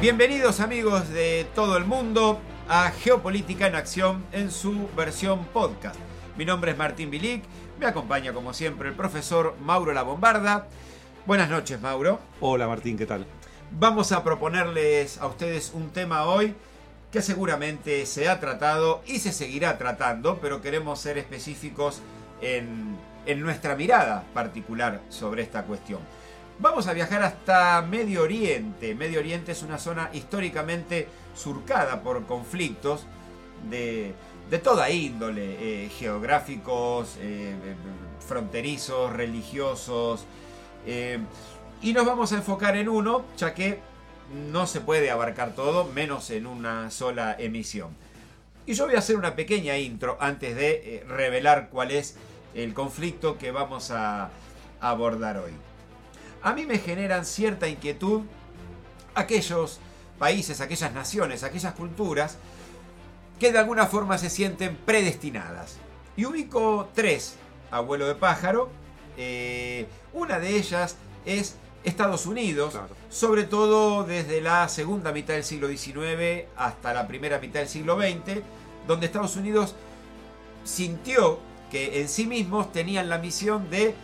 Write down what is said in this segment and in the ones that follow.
Bienvenidos amigos de todo el mundo a Geopolítica en Acción en su versión podcast. Mi nombre es Martín Bilic, me acompaña como siempre el profesor Mauro La Bombarda. Buenas noches Mauro. Hola Martín, ¿qué tal? Vamos a proponerles a ustedes un tema hoy que seguramente se ha tratado y se seguirá tratando, pero queremos ser específicos en, en nuestra mirada particular sobre esta cuestión. Vamos a viajar hasta Medio Oriente. Medio Oriente es una zona históricamente surcada por conflictos de, de toda índole, eh, geográficos, eh, fronterizos, religiosos. Eh, y nos vamos a enfocar en uno, ya que no se puede abarcar todo, menos en una sola emisión. Y yo voy a hacer una pequeña intro antes de revelar cuál es el conflicto que vamos a abordar hoy a mí me generan cierta inquietud aquellos países, aquellas naciones, aquellas culturas que de alguna forma se sienten predestinadas. Y ubico tres, abuelo de pájaro. Eh, una de ellas es Estados Unidos, sobre todo desde la segunda mitad del siglo XIX hasta la primera mitad del siglo XX, donde Estados Unidos sintió que en sí mismos tenían la misión de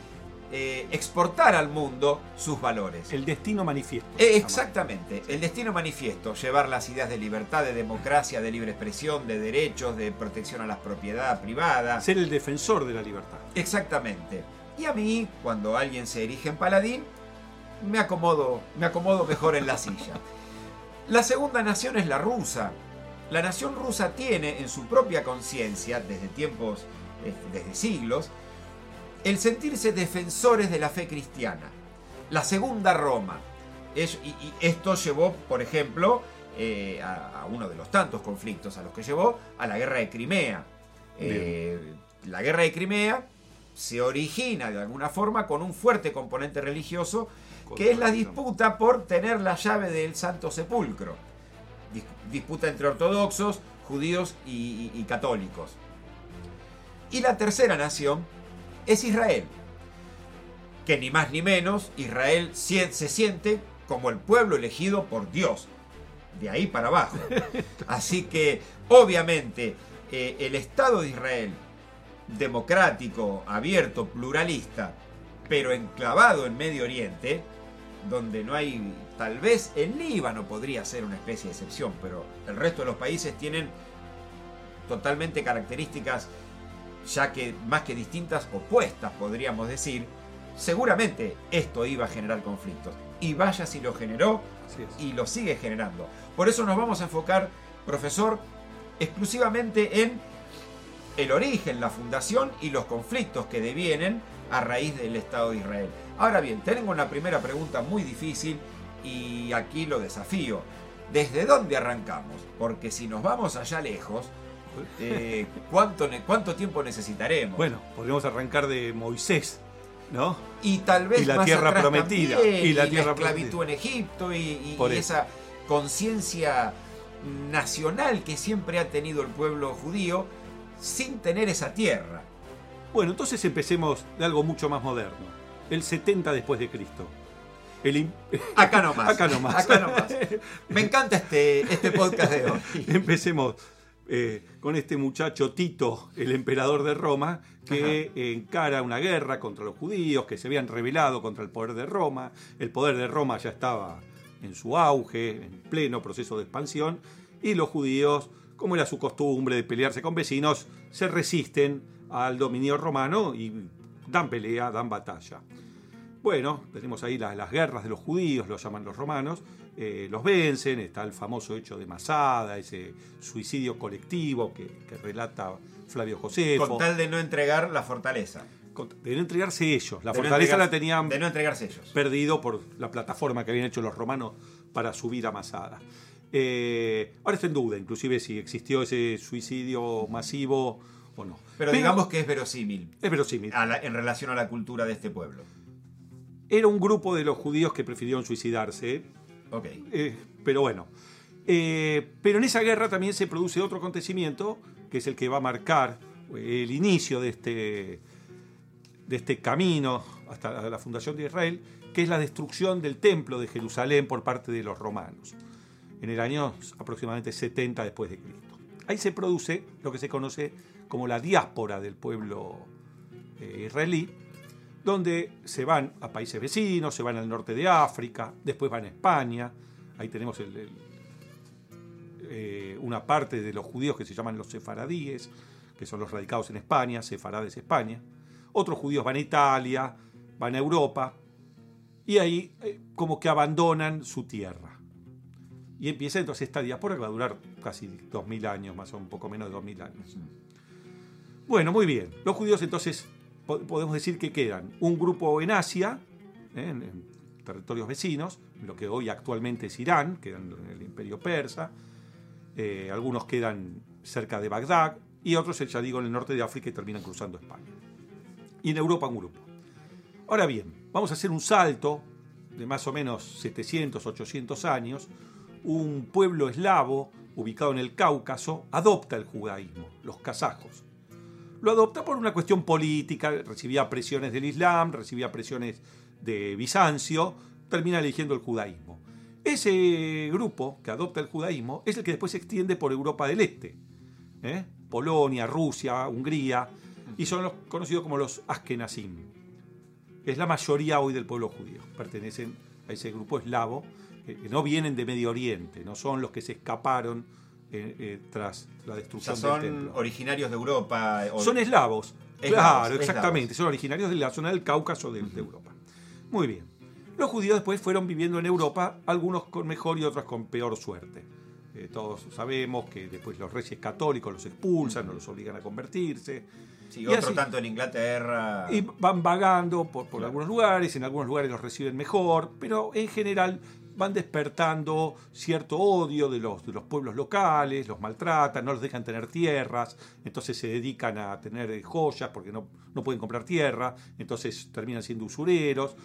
eh, exportar al mundo sus valores. El destino manifiesto. Eh, exactamente, el destino manifiesto, llevar las ideas de libertad, de democracia, de libre expresión, de derechos, de protección a la propiedad privada. Ser el defensor de la libertad. Exactamente. Y a mí, cuando alguien se erige en paladín, me acomodo, me acomodo mejor en la silla. La segunda nación es la rusa. La nación rusa tiene en su propia conciencia, desde tiempos, este, desde siglos, el sentirse defensores de la fe cristiana. La segunda Roma. y, esto llevó, por ejemplo, eh, a, uno de los tantos conflictos a los que llevó, a la guerra de Crimea. Eh, la guerra de Crimea se origina de alguna forma con un fuerte componente religioso, que es la disputa por tener la llave del Santo Sepulcro. Disputa entre ortodoxos, judíos y católicos. Y la tercera nación es Israel. Que ni más ni menos, Israel se siente como el pueblo elegido por Dios. De ahí para abajo. Así que, obviamente, eh, el Estado de Israel, democrático, abierto, pluralista, pero enclavado en Medio Oriente, donde no hay, tal vez el Líbano podría ser una especie de excepción, pero el resto de los países tienen totalmente características ya que más que distintas, opuestas podríamos decir, seguramente esto iba a generar conflictos. Y vaya si lo generó y lo sigue generando. Por eso nos vamos a enfocar, profesor, exclusivamente en el origen, la fundación y los conflictos que devienen a raíz del Estado de Israel. Ahora bien, tengo una primera pregunta muy difícil y aquí lo desafío. ¿Desde dónde arrancamos? Porque si nos vamos allá lejos, eh, ¿cuánto, ¿cuánto tiempo necesitaremos? Bueno, podríamos arrancar de Moisés, ¿no? Y tal vez la tierra prometida. y la tierra esclavitud en Egipto y, esa conciencia nacional que siempre ha tenido el pueblo judío sin tener esa tierra. Bueno, entonces empecemos de algo mucho más moderno. El 70 después de Cristo. El... Acá nomás. Acá nomás. Acá nomás. Me encanta este, este podcast de hoy. Empecemos eh, con este muchacho Tito, el emperador de Roma, que encara una guerra contra los judíos, que se habían rebelado contra el poder de Roma. El poder de Roma ya estaba en su auge, en pleno proceso de expansión, y los judíos, como era su costumbre de pelearse con vecinos, se resisten al dominio romano y dan pelea, dan batalla. Bueno, tenemos ahí las, guerras de los judíos, lo llaman los romanos, eh, los vencen, está el famoso hecho de Masada, ese suicidio colectivo que, relata Flavio José. Con tal de no entregar la fortaleza. de no entregarse ellos. La fortaleza la tenían de no entregarse ellos. perdido por la plataforma que habían hecho los romanos para subir a Masada. Eh, ahora está en duda, inclusive si existió ese suicidio masivo o no. Pero, digamos que es verosímil. Es verosímil. en relación a la cultura de este pueblo. Era un grupo de los judíos que prefirieron suicidarse. Ok. Eh, pero bueno. Eh, pero en esa guerra también se produce otro acontecimiento, que es el que va a marcar eh, el inicio de este, de este camino hasta la fundación de Israel, que es la destrucción del templo de Jerusalén por parte de los romanos. en el año aproximadamente 70 después de Cristo. Ahí se produce lo que se conoce como la diáspora del pueblo eh, israelí, donde se van a países vecinos, se van al norte de África, después van a España, ahí tenemos eh, una parte de los judíos que se llaman los sefaradíes, que son los radicados en España, sefarades España, otros judíos van a Italia, van a Europa, y ahí eh, como que abandonan su tierra. Y empieza entonces esta diáspora que va a durar casi 2000 años, más o un poco menos de 2000 años. Bueno, muy bien. Los judíos entonces podemos decir que quedan un grupo en Asia, ¿eh? en, territorios vecinos, lo que hoy actualmente es Irán, quedan en el imperio persa, eh, algunos quedan cerca de Bagdad y otros, ya digo, en el norte de África y terminan cruzando España. Y en Europa un grupo. Ahora bien, vamos a hacer un salto de más o menos 700, 800 años. Un pueblo eslavo ubicado en el Cáucaso adopta el judaísmo, los kazajos lo adopta por una cuestión política, recibía presiones del Islam, recibía presiones de Bizancio, termina eligiendo el judaísmo. Ese grupo que adopta el judaísmo es el que después se extiende por Europa del Este, ¿eh? Polonia, Rusia, Hungría, y son los conocidos como los Ashkenazim. Es la mayoría hoy del pueblo judío, pertenecen a ese grupo eslavo, que no vienen de Medio Oriente, no son los que se escaparon eh, eh, tras la destrucción son originarios de Europa. Son eslavos. claro, exactamente. Son originarios de la zona del Cáucaso de, Europa. Muy bien. Los judíos después fueron viviendo en Europa, algunos con mejor y otros con peor suerte. Eh, todos sabemos que después los reyes católicos los expulsan, no los obligan a convertirse. Sí, y otro tanto en Inglaterra. Y van vagando por, por algunos lugares, en algunos lugares los reciben mejor, pero en general van despertando cierto odio de los, de los pueblos locales, los maltratan, no los dejan tener tierras, entonces se dedican a tener joyas porque no, no pueden comprar tierra, entonces terminan siendo usureros.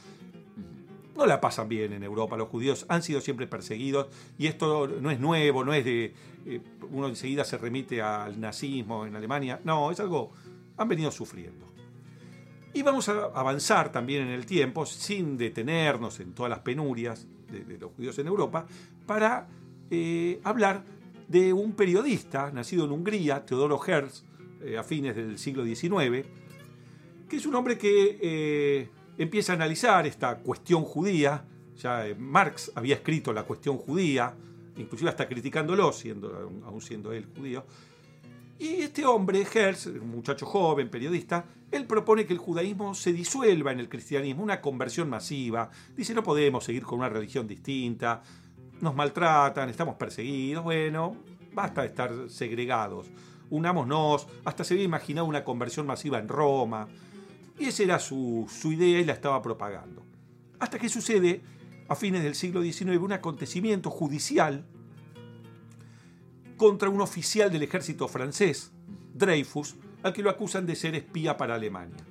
No la pasan bien en Europa, los judíos han sido siempre perseguidos y esto no es nuevo, no es de eh, uno enseguida se remite al nazismo en Alemania, no, es algo, han venido sufriendo. Y vamos a avanzar también en el tiempo sin detenernos en todas las penurias de, los judíos en Europa, para eh, hablar de un periodista nacido en Hungría, Teodoro Herz, eh, a fines del siglo XIX, que es un hombre que eh, empieza a analizar esta cuestión judía. Ya Marx había escrito la cuestión judía, inclusive hasta criticándolo, siendo, aún siendo él judío. Y este hombre, Herz, un muchacho joven, periodista, él propone que el judaísmo se disuelva en el cristianismo, una conversión masiva. Dice, no podemos seguir con una religión distinta, nos maltratan, estamos perseguidos, bueno, basta de estar segregados, unámonos, hasta se había imaginado una conversión masiva en Roma. Y esa era su, su idea y la estaba propagando. Hasta que sucede, a fines del siglo XIX, un acontecimiento judicial contra un oficial del ejército francés, Dreyfus, al que lo acusan de ser espía para Alemania.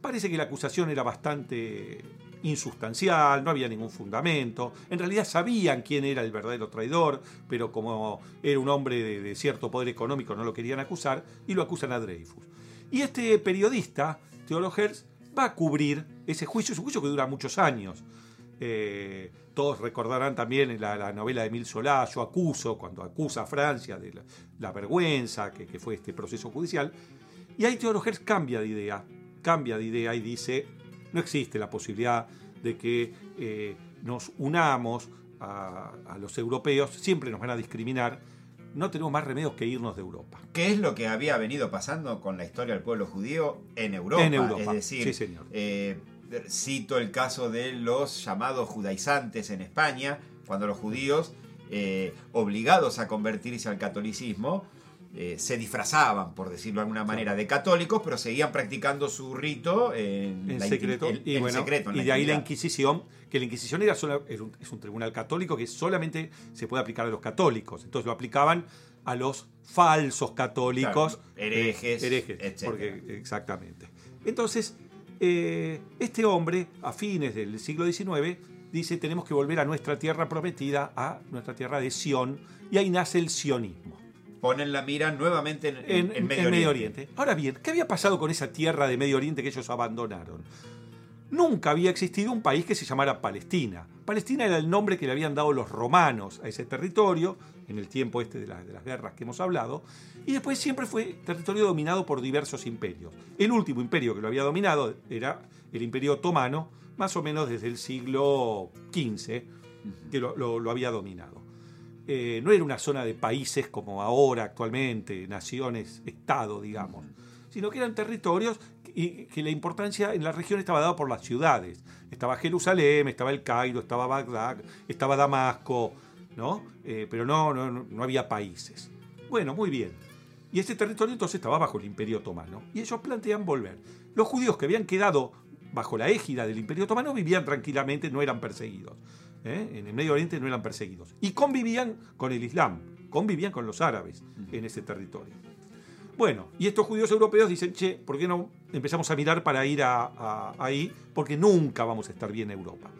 Parece que la acusación era bastante insustancial, no había ningún fundamento. En realidad sabían quién era el verdadero traidor, pero como era un hombre de, cierto poder económico no lo querían acusar y lo acusan a Dreyfus. Y este periodista, Theodor Herz, va a cubrir ese juicio, es un juicio que dura muchos años. Eh, todos recordarán también la, la novela de Emile Solá, Yo acuso, cuando acusa a Francia de la, vergüenza que, fue este proceso judicial. Y ahí Theodor cambia de idea, cambia de idea y dice, no existe la posibilidad de que eh, nos unamos a, los europeos, siempre nos van a discriminar, no tenemos más remedios que irnos de Europa. ¿Qué es lo que había venido pasando con la historia del pueblo judío en Europa? En Europa, es decir, sí, señor. Eh, cito el caso de los llamados judaizantes en España, cuando los judíos, eh, obligados a convertirse al catolicismo, eh, se disfrazaban, por decirlo de alguna manera, de católicos, pero seguían practicando su rito en, secreto. y, y de ahí la Inquisición, que la Inquisición era solo, es, un, tribunal católico que solamente se puede aplicar a los católicos. Entonces lo aplicaban a los falsos católicos. herejes. herejes, porque, exactamente. Entonces, eh, este hombre, a fines del siglo XIX, dice tenemos que volver a nuestra tierra prometida, a nuestra tierra de Sión, y ahí nace el sionismo. Ponen la mira nuevamente en, Medio, Oriente. Ahora bien, ¿qué había pasado con esa tierra de Medio Oriente que ellos abandonaron? Nunca había existido un país que se llamara Palestina. Palestina era el nombre que le habían dado los romanos a ese territorio, en el tiempo este de, las guerras que hemos hablado, y después siempre fue territorio dominado por diversos imperios. El último imperio que lo había dominado era el imperio otomano, más o menos desde el siglo XV, que lo, había dominado. Eh, no era una zona de países como ahora, actualmente, naciones, estado, digamos, sino que eran territorios y que la importancia en la región estaba dada por las ciudades. Estaba Jerusalén, estaba el Cairo, estaba Bagdad, estaba Damasco, ¿no? Eh, pero no, no, no había países. Bueno, muy bien. Y ese territorio entonces estaba bajo el Imperio Otomano. Y ellos plantean volver. Los judíos que habían quedado bajo la égida del Imperio Otomano vivían tranquilamente, no eran perseguidos. ¿eh? En el Medio Oriente no eran perseguidos. Y convivían con el Islam, convivían con los árabes en ese territorio. Bueno, y estos judíos europeos dicen, che, ¿por qué no empezamos a mirar para ir a, ahí? Porque nunca vamos a estar bien en Europa.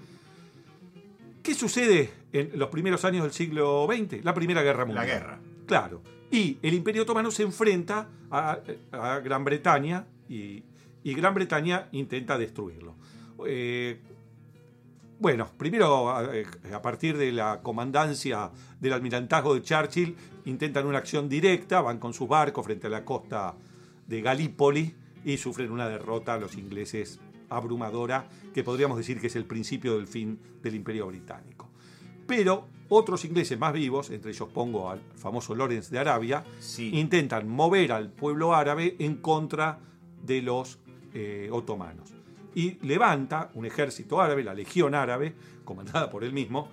¿Qué sucede en los primeros años del siglo XX? La Primera Guerra Mundial. La guerra. Claro. Y el Imperio Otomano se enfrenta a, Gran Bretaña y, Gran Bretaña intenta destruirlo. Eh, bueno, primero a, partir de la comandancia del almirantazgo de Churchill intentan una acción directa, van con sus barcos frente a la costa de Galípoli y sufren una derrota a los ingleses abrumadora, que podríamos decir que es el principio del fin del Imperio Británico. Pero otros ingleses más vivos, entre ellos pongo al famoso Lawrence de Arabia, intentan mover al pueblo árabe en contra de los eh, otomanos. Y levanta un ejército árabe, la Legión Árabe, comandada por él mismo,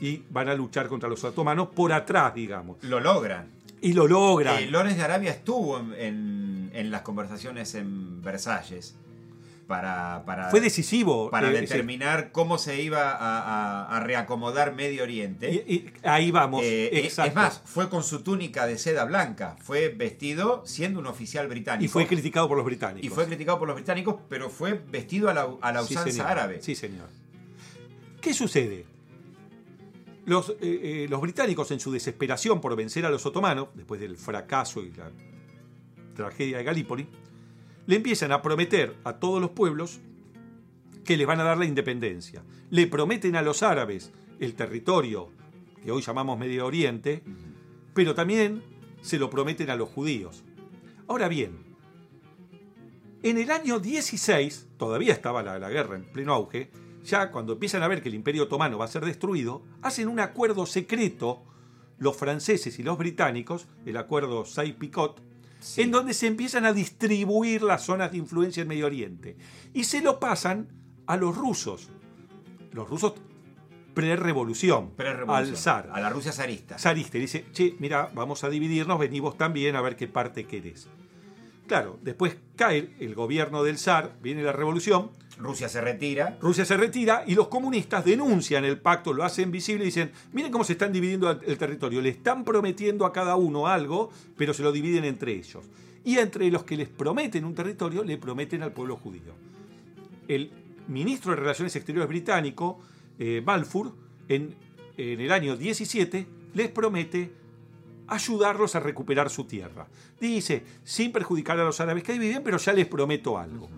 y van a luchar contra los otomanos por atrás, digamos. Lo logran. Y lo logran. Eh, Lawrence de Arabia estuvo en las conversaciones en Versalles para, Fue decisivo. Para eh, determinar cómo se iba a, reacomodar Medio Oriente. Y, ahí vamos. Eh, es más, fue con su túnica de seda blanca. Fue vestido siendo un oficial británico. Y fue criticado por los británicos. Y fue criticado por los británicos, pero fue vestido a la, a usanza árabe. Sí, señor. ¿Qué sucede? Los, eh, los británicos, en su desesperación por vencer a los otomanos, después del fracaso y la tragedia de Galípoli, le empiezan a prometer a todos los pueblos que les van a dar la independencia. Le prometen a los árabes el territorio que hoy llamamos Medio Oriente, pero también se lo prometen a los judíos. Ahora bien, en el año 16, todavía estaba la, la, guerra en pleno auge, ya cuando empiezan a ver que el imperio otomano va a ser destruido, hacen un acuerdo secreto los franceses y los británicos, el acuerdo Say-Picot, en donde se empiezan a distribuir las zonas de influencia en Medio Oriente. Y se lo pasan a los rusos. Los rusos pre-revolución, al zar. A la Rusia zarista. Zarista. Y dice, che, mira, vamos a dividirnos, venimos también a ver qué parte querés. Claro, después cae el gobierno del zar, viene la revolución, Rusia se retira. Rusia se retira y los comunistas denuncian el pacto, lo hacen visible y dicen, miren cómo se están dividiendo el territorio, le están prometiendo a cada uno algo, pero se lo dividen entre ellos. Y entre los que les prometen un territorio, le prometen al pueblo judío. El ministro de Relaciones Exteriores británico, eh, Balfour, en, en el año 17, les promete ayudarlos a recuperar su tierra. Dice, sin perjudicar a los árabes que viven, pero ya les prometo algo.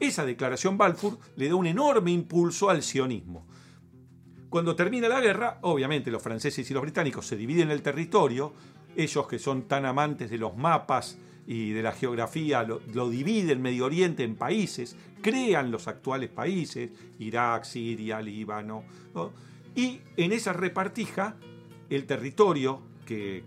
Esa declaración Balfour le da un enorme impulso al sionismo. Cuando termina la guerra, obviamente los franceses y los británicos se dividen el territorio, ellos que son tan amantes de los mapas y de la geografía lo, dividen Medio Oriente en países, crean los actuales países, Irak, Siria, Líbano, y en esa repartija el territorio que,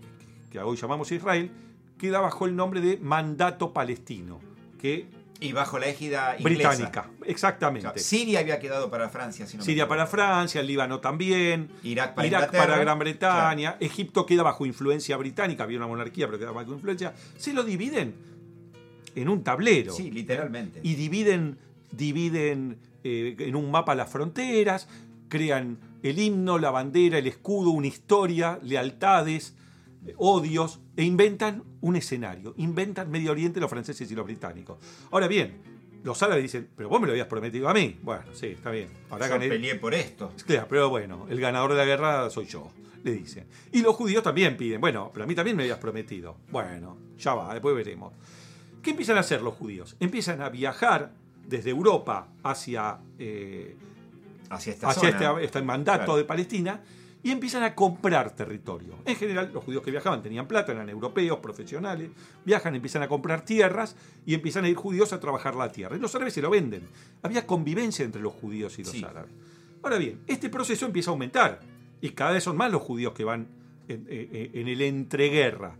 que hoy llamamos Israel queda bajo el nombre de mandato palestino, que y bajo la égida inglesa. británica, exactamente. Siria había quedado para Francia, si Siria para Francia, el Líbano también, Irak para, Irak para Gran Bretaña, Egipto queda bajo influencia británica, había una monarquía, pero queda bajo influencia. Se lo dividen en un tablero. Sí, literalmente. Y dividen, dividen eh, en un mapa las fronteras, crean el himno, la bandera, el escudo, una historia, lealtades odios e inventan un escenario. Inventan Medio Oriente los franceses y los británicos. Ahora bien, los árabes dicen, pero vos me lo habías prometido a mí. Bueno, sí, está bien. Ahora yo peleé por esto. Claro, pero bueno, el ganador de la guerra soy yo, le dicen. Y los judíos también piden, bueno, pero a mí también me habías prometido. Bueno, ya va, después veremos. ¿Qué empiezan a hacer los judíos? Empiezan a viajar desde Europa hacia, eh, Hacia esta hacia zona. este, este mandato Claro. de Palestina y empiezan a comprar territorio. En general, los judíos que viajaban tenían plata, eran europeos, profesionales, viajan, empiezan a comprar tierras y empiezan a ir judíos a trabajar la tierra. Y los árabes se lo venden. Había convivencia entre los judíos y los Sí. árabes. Ahora bien, este proceso empieza a aumentar y cada vez son más los judíos que van en, en- en el entreguerra.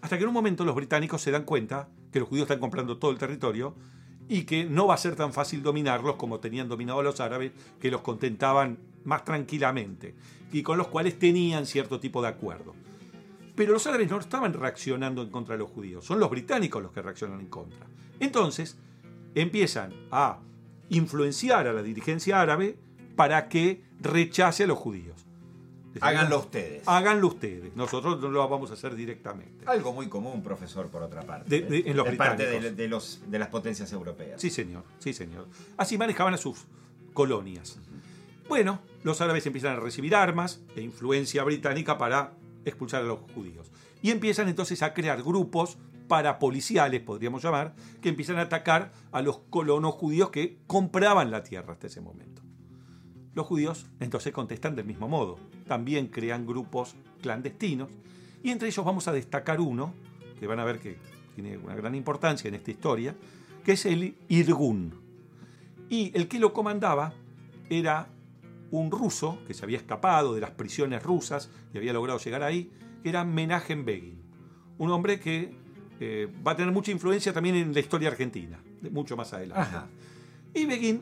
Hasta que en un momento los británicos se dan cuenta que los judíos están comprando todo el territorio y que no va a ser tan fácil dominarlos como tenían dominado los árabes, que los contentaban más tranquilamente y con los cuales tenían cierto tipo de acuerdo. Pero los árabes no estaban reaccionando en contra de los judíos, son los británicos los que reaccionan en contra. Entonces empiezan a influenciar a la dirigencia árabe para que rechace a los judíos. Háganlo ustedes. Háganlo ustedes, nosotros no lo vamos a hacer directamente. Algo muy común, profesor, por otra parte. De- de- en los parte británicos. de, de los, de las potencias europeas. Sí, señor, sí, señor. Así manejaban a sus colonias. Bueno, los árabes empiezan a recibir armas e influencia británica para expulsar a los judíos. Y empiezan entonces a crear grupos parapoliciales, podríamos llamar, que empiezan a atacar a los colonos judíos que compraban la tierra hasta ese momento. Los judíos entonces contestan del mismo modo. También crean grupos clandestinos y entre ellos vamos a destacar uno, que van a ver que tiene una gran importancia en esta historia, que es el Irgun. Y el que lo comandaba era un ruso que se había escapado de las prisiones rusas y había logrado llegar ahí, que era Menachem Begin. Un hombre que eh, va a tener mucha influencia también en la historia argentina, mucho más adelante. Ajá. Y Begin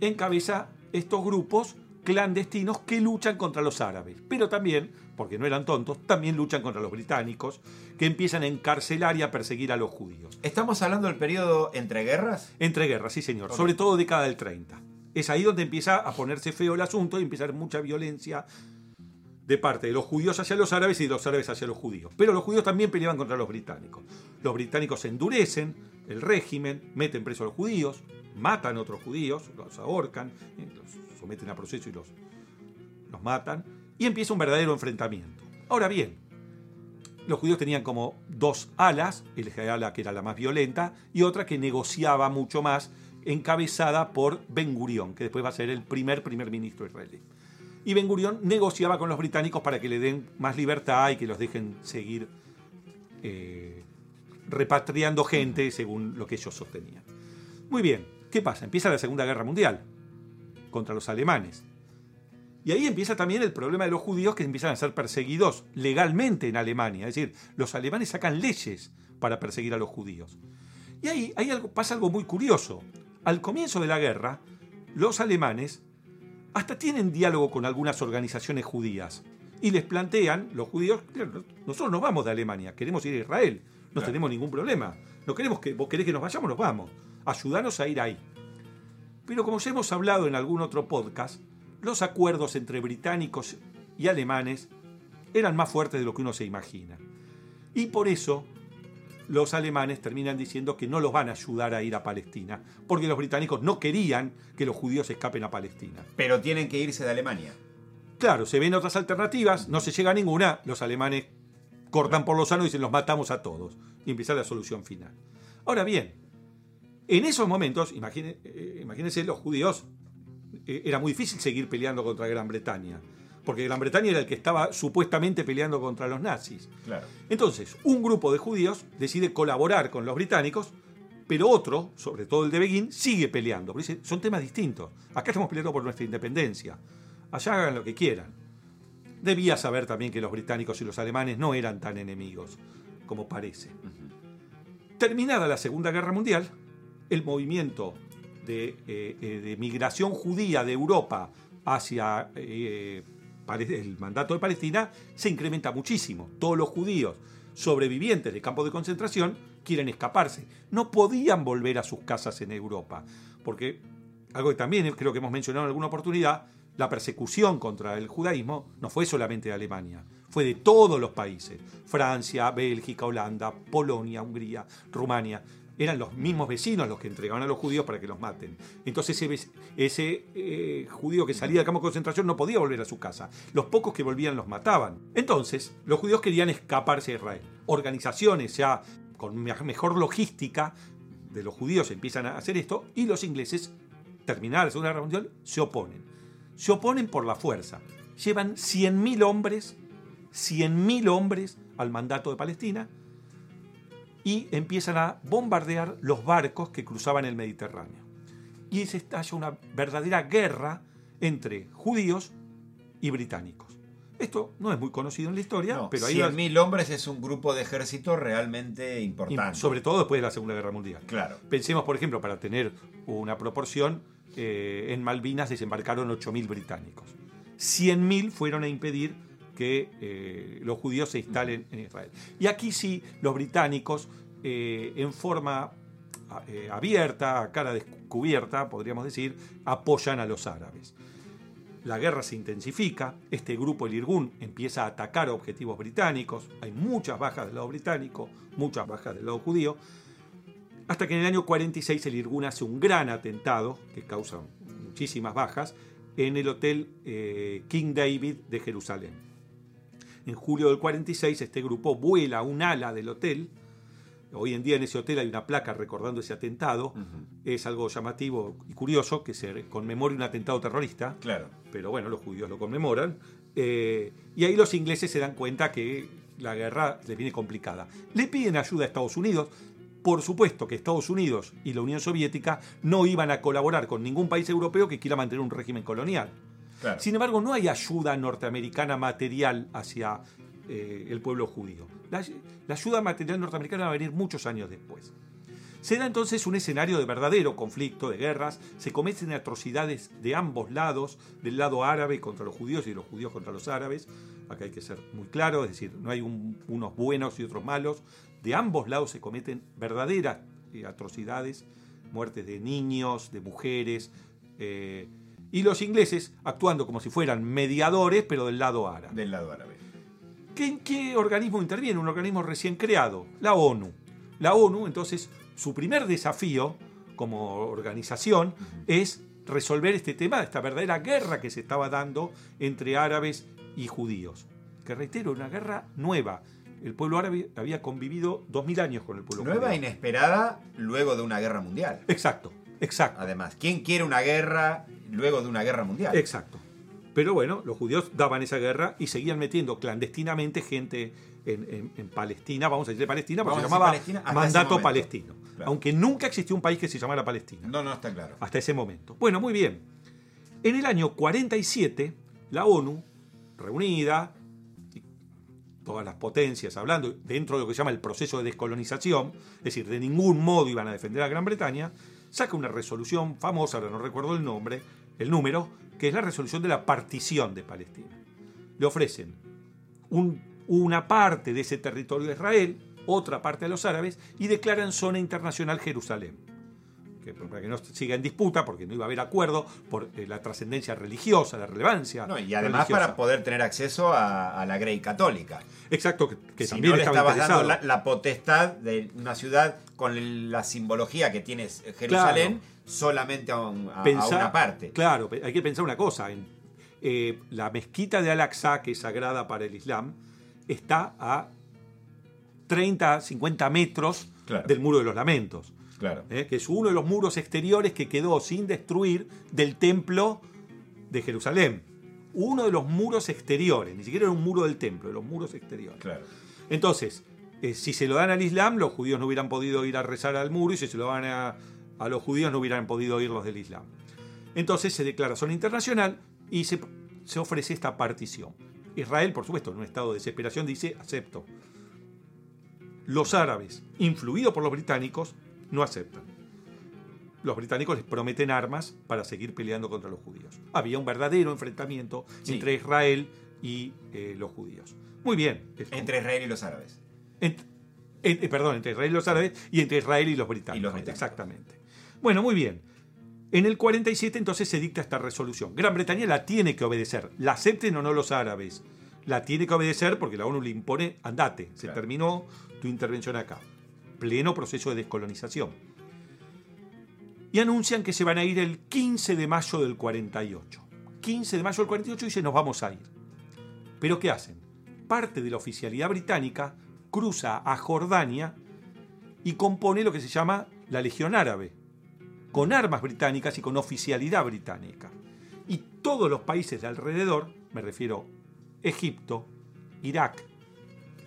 encabeza estos grupos clandestinos que luchan contra los árabes, pero también, porque no eran tontos, también luchan contra los británicos, que empiezan a encarcelar y a perseguir a los judíos. ¿Estamos hablando del periodo entre guerras? Entre guerras, sí señor, sobre todo década del 30. Es ahí donde empieza a ponerse feo el asunto y empieza a haber mucha violencia de parte de los judíos hacia los árabes y de los árabes hacia los judíos. Pero los judíos también peleaban contra los británicos. Los británicos endurecen el régimen, meten presos a los judíos, matan a otros judíos, los ahorcan, eh, los someten a proceso y los, los matan, y empieza un verdadero enfrentamiento. Ahora bien, los judíos tenían como dos alas, el ala que era la más violenta y otra que negociaba mucho más, encabezada por Ben Gurión, que después va a ser el primer primer ministro israelí. Y Ben Gurión negociaba con los británicos para que le den más libertad y que los dejen seguir eh, repatriando gente según lo que ellos sostenían. Muy bien, ¿qué pasa? Empieza la Segunda Guerra Mundial contra los alemanes. Y ahí empieza también el problema de los judíos que empiezan a ser perseguidos legalmente en Alemania. Es decir, los alemanes sacan leyes para perseguir a los judíos. Y ahí, ahí algo, pasa algo muy curioso. Al comienzo de la guerra, los alemanes hasta tienen diálogo con algunas organizaciones judías. Y les plantean, los judíos, "Claro, nosotros nos vamos de Alemania, queremos ir a Israel, no Claro. tenemos ningún problema. No queremos que, vos querés que nos vayamos, nos vamos. Ayudanos a ir ahí. Pero como ya hemos hablado en algún otro podcast, los acuerdos entre británicos y alemanes eran más fuertes de lo que uno se imagina. Y por eso los alemanes terminan diciendo que no los van a ayudar a ir a Palestina, porque los británicos no querían que los judíos escapen a Palestina. Pero tienen que irse de Alemania. Claro, se ven otras alternativas, no se llega a ninguna, los alemanes cortan por lo sano y dicen los matamos a todos. Y empieza la solución final. Ahora bien, en esos momentos, imagine- eh, imagínense los judíos, eh, era muy difícil seguir peleando contra Gran Bretaña, porque Gran Bretaña era el que estaba supuestamente peleando contra los nazis. Claro. Entonces, un grupo de judíos decide colaborar con los británicos, pero otro, sobre todo el de Begin, sigue peleando. Porque dice, son temas distintos. Acá estamos peleando por nuestra independencia. Allá hagan lo que quieran. Debía saber también que los británicos y los alemanes no eran tan enemigos como parece. Terminada la Segunda Guerra Mundial, el movimiento de, eh, eh, de migración judía de Europa hacia eh, el mandato de Palestina se incrementa muchísimo. Todos los judíos sobrevivientes de campos de concentración quieren escaparse. No podían volver a sus casas en Europa, porque algo que también creo que hemos mencionado en alguna oportunidad, la persecución contra el judaísmo no fue solamente de Alemania, fue de todos los países. Francia, Bélgica, Holanda, Polonia, Hungría, Rumania. Eran los mismos vecinos los que entregaban a los judíos para que los maten. Entonces ese, ese eh, judío que salía del campo de concentración no podía volver a su casa. Los pocos que volvían los mataban. Entonces los judíos querían escaparse a Israel. Organizaciones ya con me- mejor logística de los judíos empiezan a hacer esto y los ingleses, terminada la Segunda Guerra Mundial, se oponen. Se oponen por la fuerza. Llevan 100.000 hombres, 100.000 hombres al mandato de Palestina y empiezan a bombardear los barcos que cruzaban el Mediterráneo. Y se estalla una verdadera guerra entre judíos y británicos. Esto no es muy conocido en la historia, No, pero ahí 100.000 hombres es un grupo de ejército realmente importante. sobre todo después de la Segunda Guerra Mundial. Claro. Pensemos, por ejemplo, para tener una proporción, eh, en Malvinas desembarcaron 8.000 británicos. 100.000 fueron a impedir que eh, los judíos se instalen en Israel. Y aquí sí, los británicos, eh, en forma eh, abierta, a cara descubierta, podríamos decir, apoyan a los árabes. La guerra se intensifica, este grupo, el Irgun, empieza a atacar objetivos británicos, hay muchas bajas del lado británico, muchas bajas del lado judío, hasta que en el año 46 el Irgun hace un gran atentado, que causa muchísimas bajas, en el hotel King David de Jerusalén. En julio del 46 este grupo vuela un ala del hotel, Hoy en día en ese hotel hay una placa recordando ese atentado. Es algo llamativo y curioso que se conmemore un atentado terrorista. Claro. Pero bueno, los judíos lo conmemoran. Eh, y ahí los ingleses se dan cuenta que la guerra les viene complicada. Le piden ayuda a Estados Unidos. Por supuesto que Estados Unidos y la Unión Soviética no iban a colaborar con ningún país europeo que quiera mantener un régimen colonial. Sin embargo, no hay ayuda norteamericana material hacia eh, el pueblo judío. La, ayuda material norteamericana va a venir muchos años después. Se da entonces un escenario de verdadero conflicto, de guerras, se cometen atrocidades de ambos lados, del lado árabe contra los judíos y de los judíos contra los árabes. Acá hay que ser muy claro, es decir, no hay un- unos buenos y otros malos. De ambos lados se cometen verdaderas eh, atrocidades, muertes de niños, de mujeres, eh, y los ingleses actuando como si fueran mediadores, pero del lado árabe. Del lado árabe. ¿Qué- ¿En qué organismo interviene? Un organismo recién creado, la ONU. La ONU, entonces, su primer desafío como organización es resolver este tema, esta verdadera guerra que se estaba dando entre árabes y judíos. Que reitero, una guerra nueva. El pueblo árabe había convivido dos mil años con el pueblo Nueva judío. inesperada luego de una guerra mundial. Exacto, exacto. Además, ¿quién quiere una guerra luego de una guerra mundial? Exacto. Pero bueno, los judíos daban esa guerra y seguían metiendo clandestinamente gente en, en- en Palestina, vamos a decir Palestina, porque Vamos se llamaba Palestina mandato palestino. Claro. Aunque nunca existió un país que se llamara Palestina, No, no, está claro. hasta ese momento. Bueno, muy bien. En el año 47, la ONU, reunida, todas las potencias hablando, dentro de lo que se llama el proceso de descolonización, es decir, de ningún modo iban a defender a Gran Bretaña, saca una resolución famosa, ahora no recuerdo el nombre, el número, que es la resolución de la partición de Palestina. Le ofrecen un- una parte de ese territorio a Israel, otra parte a los árabes, y declaran zona internacional Jerusalén. Que, para que no siga en disputa, porque no iba a haber acuerdo por eh, la trascendencia religiosa, la relevancia. No, y además religiosa. para poder tener acceso a, a la Grey Católica. Exacto, que, que si también no le estaba dando la, la potestad de una ciudad con la simbología que tiene Jerusalén solamente a, un- a- a Pensá- una parte. Claro, hay que pensar una cosa. En, eh, la mezquita de Al-Aqsa, que es sagrada para el Islam, está a 30, 50 metros Claro. del Muro de los Lamentos, Claro. ¿eh? que es uno de los muros exteriores que quedó sin destruir del templo de Jerusalén. Uno de los muros exteriores, ni siquiera era un muro del templo, de los muros exteriores. Claro. Entonces, eh, si se lo dan al Islam, los judíos no hubieran podido ir a rezar al muro y si se lo dan a, a los judíos no hubieran podido ir los del Islam. Entonces se declara zona internacional y se, se ofrece esta partición. Israel, por supuesto, en un estado de desesperación dice, acepto. Los árabes, influidos por los británicos, no aceptan. Los británicos les prometen armas para seguir peleando contra los judíos. Había un verdadero enfrentamiento Sí. entre Israel y eh, los judíos. Muy bien. esto. Entre Israel y los árabes. Ent- eh, perdón, entre Israel y los árabes y entre Israel y los británicos. Y los británicos. Exactamente. Bueno, muy bien. En el 47 entonces se dicta esta resolución. Gran Bretaña la tiene que obedecer. La acepten o no los árabes. La tiene que obedecer porque la ONU le impone, andate, se Claro. terminó tu intervención acá. Pleno proceso de descolonización. Y anuncian que se van a ir el 15 de mayo del 48. 15 de mayo del 48 dice nos vamos a ir. Pero ¿qué hacen? Parte de la oficialidad británica cruza a Jordania y compone lo que se llama la Legión Árabe, con armas británicas y con oficialidad británica. Y todos los países de alrededor, me refiero Egipto, Irak,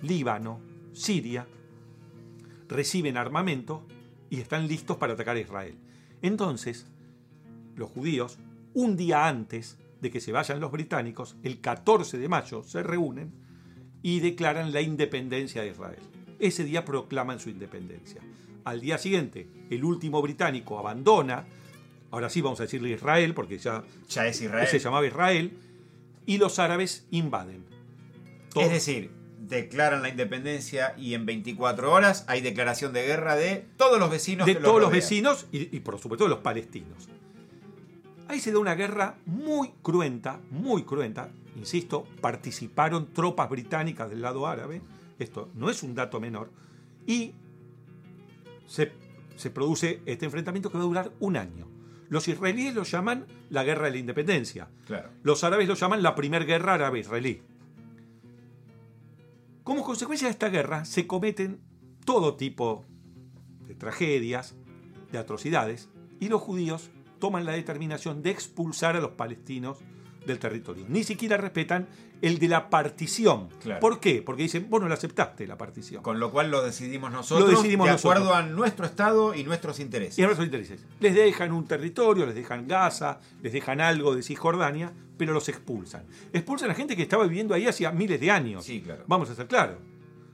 Líbano, Siria, reciben armamento y están listos para atacar a Israel. Entonces, los judíos, un día antes de que se vayan los británicos, el 14 de mayo, se reúnen y declaran la independencia de Israel. Ese día proclaman su independencia. Al día siguiente, el último británico abandona, ahora sí vamos a decirle Israel, porque ya, Ya es Israel. se llamaba Israel, y los árabes invaden. Todo. Es decir, declaran la independencia y en 24 horas hay declaración de guerra de todos los vecinos de que todos los rodean. vecinos y, y, por supuesto de los palestinos. Ahí se da una guerra muy cruenta, muy cruenta. Insisto, participaron tropas británicas del lado árabe. Esto no es un dato menor. Y se, se produce este enfrentamiento que va a durar un año. Los israelíes lo llaman la guerra de la independencia. Claro. Los árabes lo llaman la primera guerra árabe-israelí. Como consecuencia de esta guerra se cometen todo tipo de tragedias, de atrocidades, y los judíos toman la determinación de expulsar a los palestinos del territorio. Ni siquiera respetan el de la partición. Claro. ¿Por qué? Porque dicen, vos no la aceptaste la partición. Con lo cual lo decidimos nosotros Lo decidimos de nosotros. acuerdo a nuestro Estado y nuestros intereses. Y a nuestros intereses. Les dejan un territorio, les dejan Gaza, les dejan algo de Cisjordania, pero los expulsan. Expulsan a gente que estaba viviendo ahí hacía miles de años. Sí, claro. Vamos a ser claros.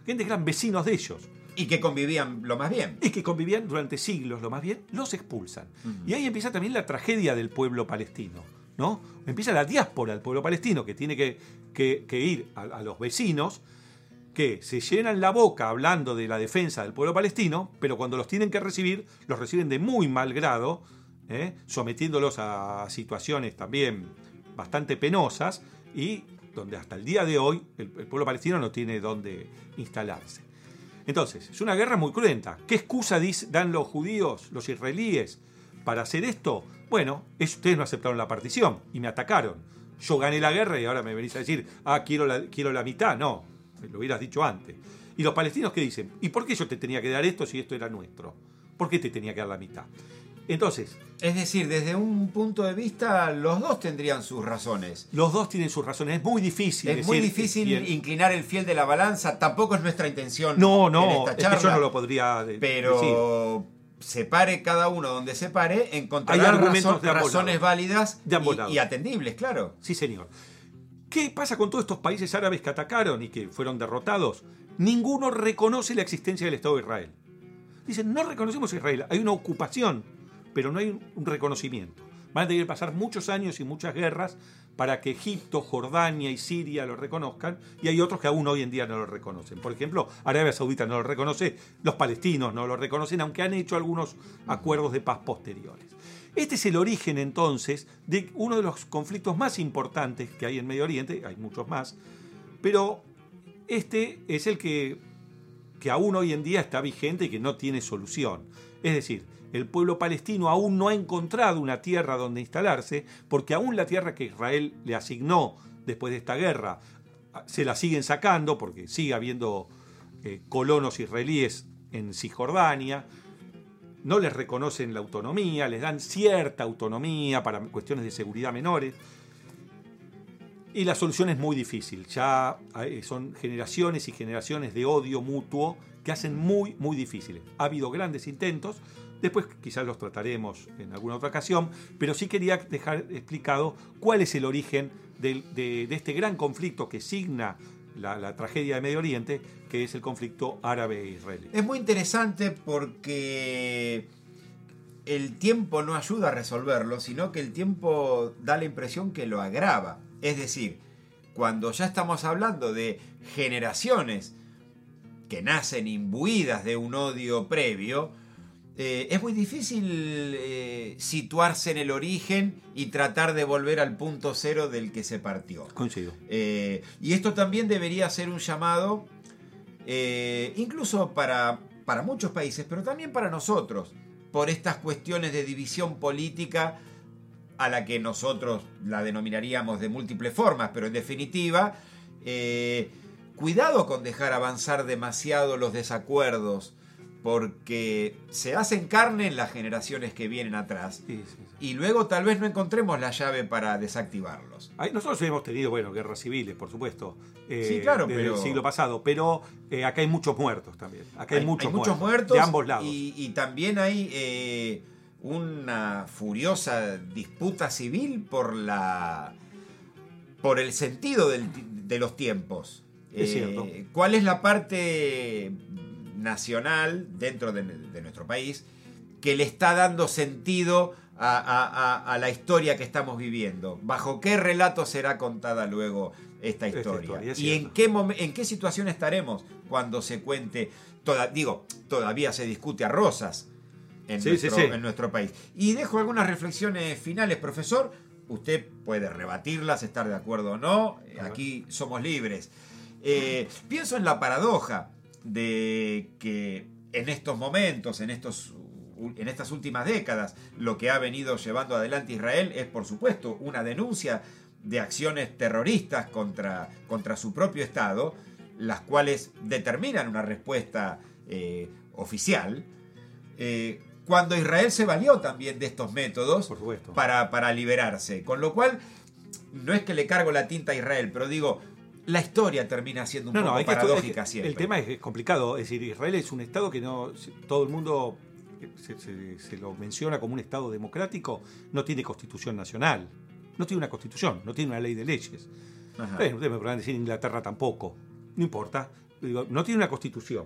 Gente que eran vecinos de ellos Y que convivían lo más bien. y que convivían durante siglos, lo más bien, los expulsan. Y ahí empieza también la tragedia del pueblo palestino. ¿No? Empieza la diáspora del pueblo palestino que tiene que, ir a, los vecinos que se llenan la boca hablando de la defensa del pueblo palestino, pero cuando los tienen que recibir, los reciben de muy mal grado, ¿eh? sometiéndolos a situaciones también bastante penosas y donde hasta el día de hoy el, el pueblo palestino no tiene dónde instalarse. Entonces, es una guerra muy cruenta. ¿Qué excusa dan los judíos, los israelíes, para hacer esto? Bueno, es- ustedes no aceptaron la partición y me atacaron. Yo gané la guerra y ahora me venís a decir, ah, quiero la, quiero la mitad. No, lo hubieras dicho antes. Y los palestinos que dicen, ¿y por qué yo te tenía que dar esto si esto era nuestro? ¿Por qué te tenía que dar la mitad? Entonces, Es decir, desde un punto de vista, los dos tendrían sus razones. los dos tienen sus razones. Es muy difícil. Es muy difícil inclinar el fiel de la balanza. Tampoco es nuestra intención No, en no, esta es que yo no lo podría decir. Se pare cada uno donde se pare, encontrará argumentos razón- razones válidas De y- y, atendibles, claro. Sí, señor. ¿Qué pasa con todos estos países árabes que atacaron y que fueron derrotados? Ninguno reconoce la existencia del Estado de Israel. Dicen, no reconocemos a Israel, hay una ocupación, pero no hay un- un reconocimiento. Van a tener que pasar muchos años y muchas guerras para que Egipto, Jordania y Siria lo reconozcan, y hay otros que aún hoy en día no lo reconocen. Por ejemplo, Arabia Saudita no lo reconoce, los palestinos no lo reconocen, aunque han hecho algunos acuerdos de paz posteriores. Este es el origen entonces de uno de los conflictos más importantes que hay en Medio Oriente, hay muchos más, pero este es el que, que aún hoy en día está vigente y que no tiene solución. Es decir, el pueblo palestino aún no ha encontrado una tierra donde instalarse, porque aún la tierra que Israel le asignó después de esta guerra se la siguen sacando, porque sigue habiendo eh, colonos israelíes en Cisjordania, no les reconocen la autonomía, les dan cierta autonomía para cuestiones de seguridad menores. Y la solución es muy difícil. Ya eh, son generaciones y generaciones de odio mutuo que hacen muy, muy difíciles. Ha habido grandes intentos, después quizás los trataremos en alguna otra ocasión, pero sí quería dejar explicado cuál es el origen de, de este gran conflicto que signa la, la tragedia de Medio Oriente, que es el conflicto árabe-israelí. Es muy interesante porque el tiempo no ayuda a resolverlo, sino que el tiempo da la impresión que lo agrava. Es decir, cuando ya estamos hablando de generaciones que nacen imbuidas de un odio previo, eh, es muy difícil eh, situarse en el origen y tratar de volver al punto cero del que se partió. Coincido. Eh, y esto también debería ser un llamado, incluso para, para muchos países, pero también para nosotros, por estas cuestiones de división política a la que nosotros la denominaríamos de múltiples formas, pero en definitiva, cuidado con dejar avanzar demasiado los desacuerdos porque se hacen carne en las generaciones que vienen atrás Sí, sí, sí. y luego tal vez no encontremos la llave para desactivarlos. Nosotros hemos tenido, bueno, guerras civiles, por supuesto. eh, Sí, claro, desde pero- el siglo pasado, pero eh, acá hay muchos muertos también. Acá hay, muchos, muertos De ambos lados. Y, y también hay eh, una furiosa disputa civil por la por el sentido del de los tiempos. Es cierto. ¿Cuál es la parte nacional dentro de, de nuestro país que le está dando sentido a, a- a- a la historia que estamos viviendo? ¿Bajo qué relato será contada luego esta historia? historia, es ¿Y en qué, en qué situación estaremos cuando se cuente? Toda, digo, todavía se discute a rosas en, Sí, nuestro, sí, sí. en nuestro país. Y dejo algunas reflexiones finales, profesor. Usted puede rebatirlas, estar de acuerdo o no. Aquí somos libres. Eh, pienso en la paradoja de que en estos momentos, en, estos, en estas últimas décadas, lo que ha venido llevando adelante Israel es, por supuesto, una denuncia de acciones terroristas contra, contra su propio Estado, las cuales determinan una respuesta eh, oficial. Eh, cuando Israel se valió también de estos métodos Por para, para liberarse. Con lo cual, no es que le cargo la tinta a Israel, pero digo, la historia termina siendo un No, poco no, paradójica que- siempre. El tema es complicado. Es decir, Israel es un Estado que no. Todo el mundo se, se- se lo menciona como un Estado democrático. No tiene constitución nacional. No tiene una constitución. No tiene una ley de leyes. Ustedes me podrán decir Inglaterra tampoco. No importa. Digo, no tiene una constitución.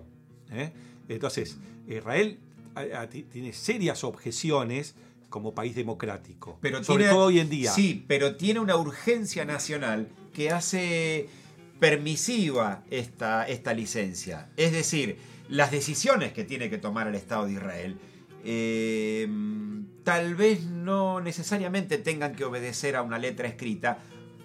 ¿eh? Entonces, Israel a- a- ti- tiene serias objeciones como país democrático. Pero sobre tiene- todo hoy en día. Sí, pero tiene una urgencia nacional que hace permisiva esta, esta licencia. Es decir, las decisiones que tiene que tomar el Estado de Israel eh, tal vez no necesariamente tengan que obedecer a una letra escrita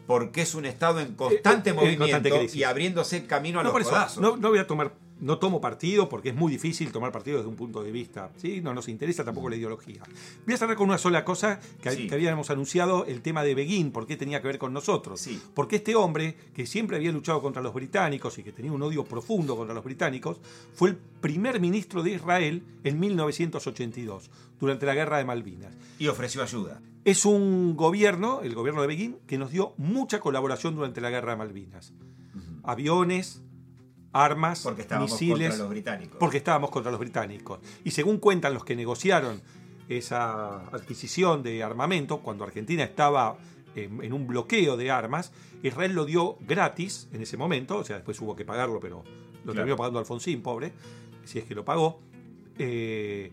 porque es un Estado en constante Eh, eh, en movimiento constante y abriéndose camino a No, los por eso, codazos. no, no voy a tomar, no tomo partido porque es muy difícil tomar partido desde un punto de vista. ¿sí? No nos interesa tampoco la ideología. Voy a cerrar con una sola cosa que, Sí. que habíamos anunciado, el tema de Beguín, por qué tenía que ver con nosotros. Sí. Porque este hombre, que siempre había luchado contra los británicos y que tenía un odio profundo contra los británicos, fue el primer ministro de Israel en 1982, durante la guerra de Malvinas. Y ofreció ayuda. Es un gobierno, el gobierno de Beguín, que nos dio mucha colaboración durante la guerra de Malvinas. Aviones, armas, Porque estábamos misiles, contra los británicos. porque estábamos contra los británicos. Y según cuentan los que negociaron esa adquisición de armamento, cuando Argentina estaba en, en un bloqueo de armas, Israel lo dio gratis en ese momento, o sea, después hubo que pagarlo, pero lo Claro. terminó pagando Alfonsín, pobre, si es que lo pagó. Eh,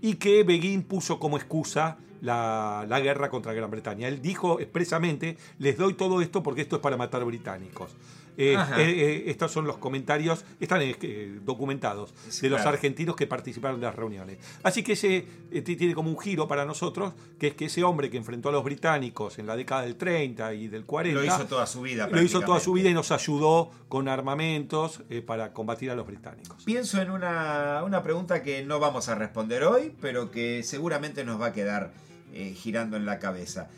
y que Beguín puso como excusa la, la guerra contra Gran Bretaña. Él dijo expresamente, les doy todo esto porque esto es para matar británicos. Eh, eh, eh, estos son los comentarios, están eh, documentados, Sí, de los claro. argentinos que participaron de las reuniones. Así que ese tiene como un giro para nosotros, que es que ese hombre que enfrentó a los británicos en la década del 30 y del 40, Lo hizo toda su vida. lo hizo toda su vida y nos ayudó con armamentos para combatir a los británicos. Pienso en una, una pregunta que no vamos a responder hoy, pero que seguramente nos va a quedar girando en la cabeza.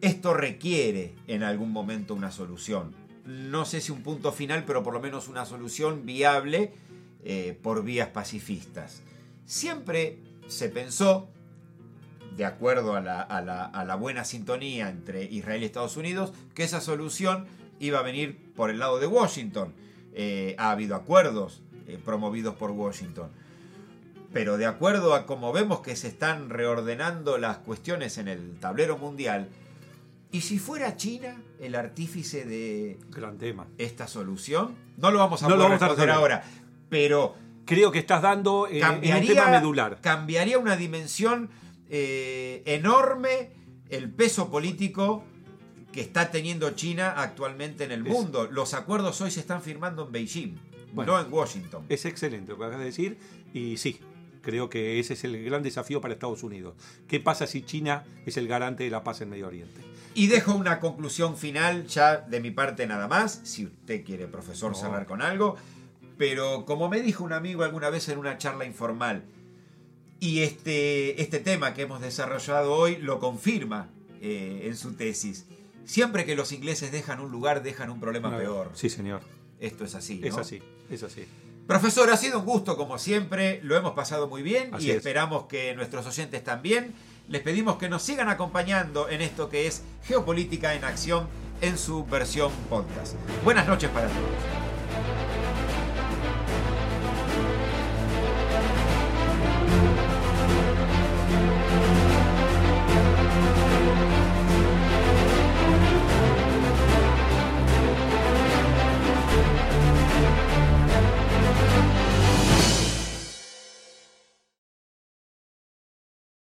Esto requiere en algún momento una solución. No sé si un punto final, pero por lo menos una solución viable eh, por vías pacifistas. Siempre se pensó, de acuerdo a la, buena sintonía entre Israel y Estados Unidos, que esa solución iba a venir por el lado de Washington. Eh, ha habido acuerdos eh, promovidos por Washington. Pero de acuerdo a cómo vemos que se están reordenando las cuestiones en el tablero mundial, ¿y si fuera China el artífice de Gran tema. esta solución? No lo vamos a No lo poder vamos a responder resolver. ahora, pero Creo que estás dando eh, en un cambiaría, tema medular. cambiaría una dimensión eh, enorme el peso político que está teniendo China actualmente en el Es- mundo. Los acuerdos hoy se están firmando en Beijing, Bueno. no en Washington. Es excelente lo que acabas de decir y sí, creo que ese es el gran desafío para Estados Unidos. ¿Qué pasa si China es el garante de la paz en Medio Oriente? Y dejo una conclusión final ya de mi parte nada más, si usted quiere, profesor, No. cerrar con algo. Pero como me dijo un amigo alguna vez en una charla informal, y este, este tema que hemos desarrollado hoy lo confirma eh, en su tesis, siempre que los ingleses dejan un lugar, dejan un problema No, peor. Sí, señor. Esto es así. Es así, es así. Profesor, ha sido un gusto como siempre, lo hemos pasado muy bien Así y es. esperamos que nuestros oyentes también. Les pedimos que nos sigan acompañando en esto que es Geopolítica en Acción en su versión podcast. Buenas noches para todos.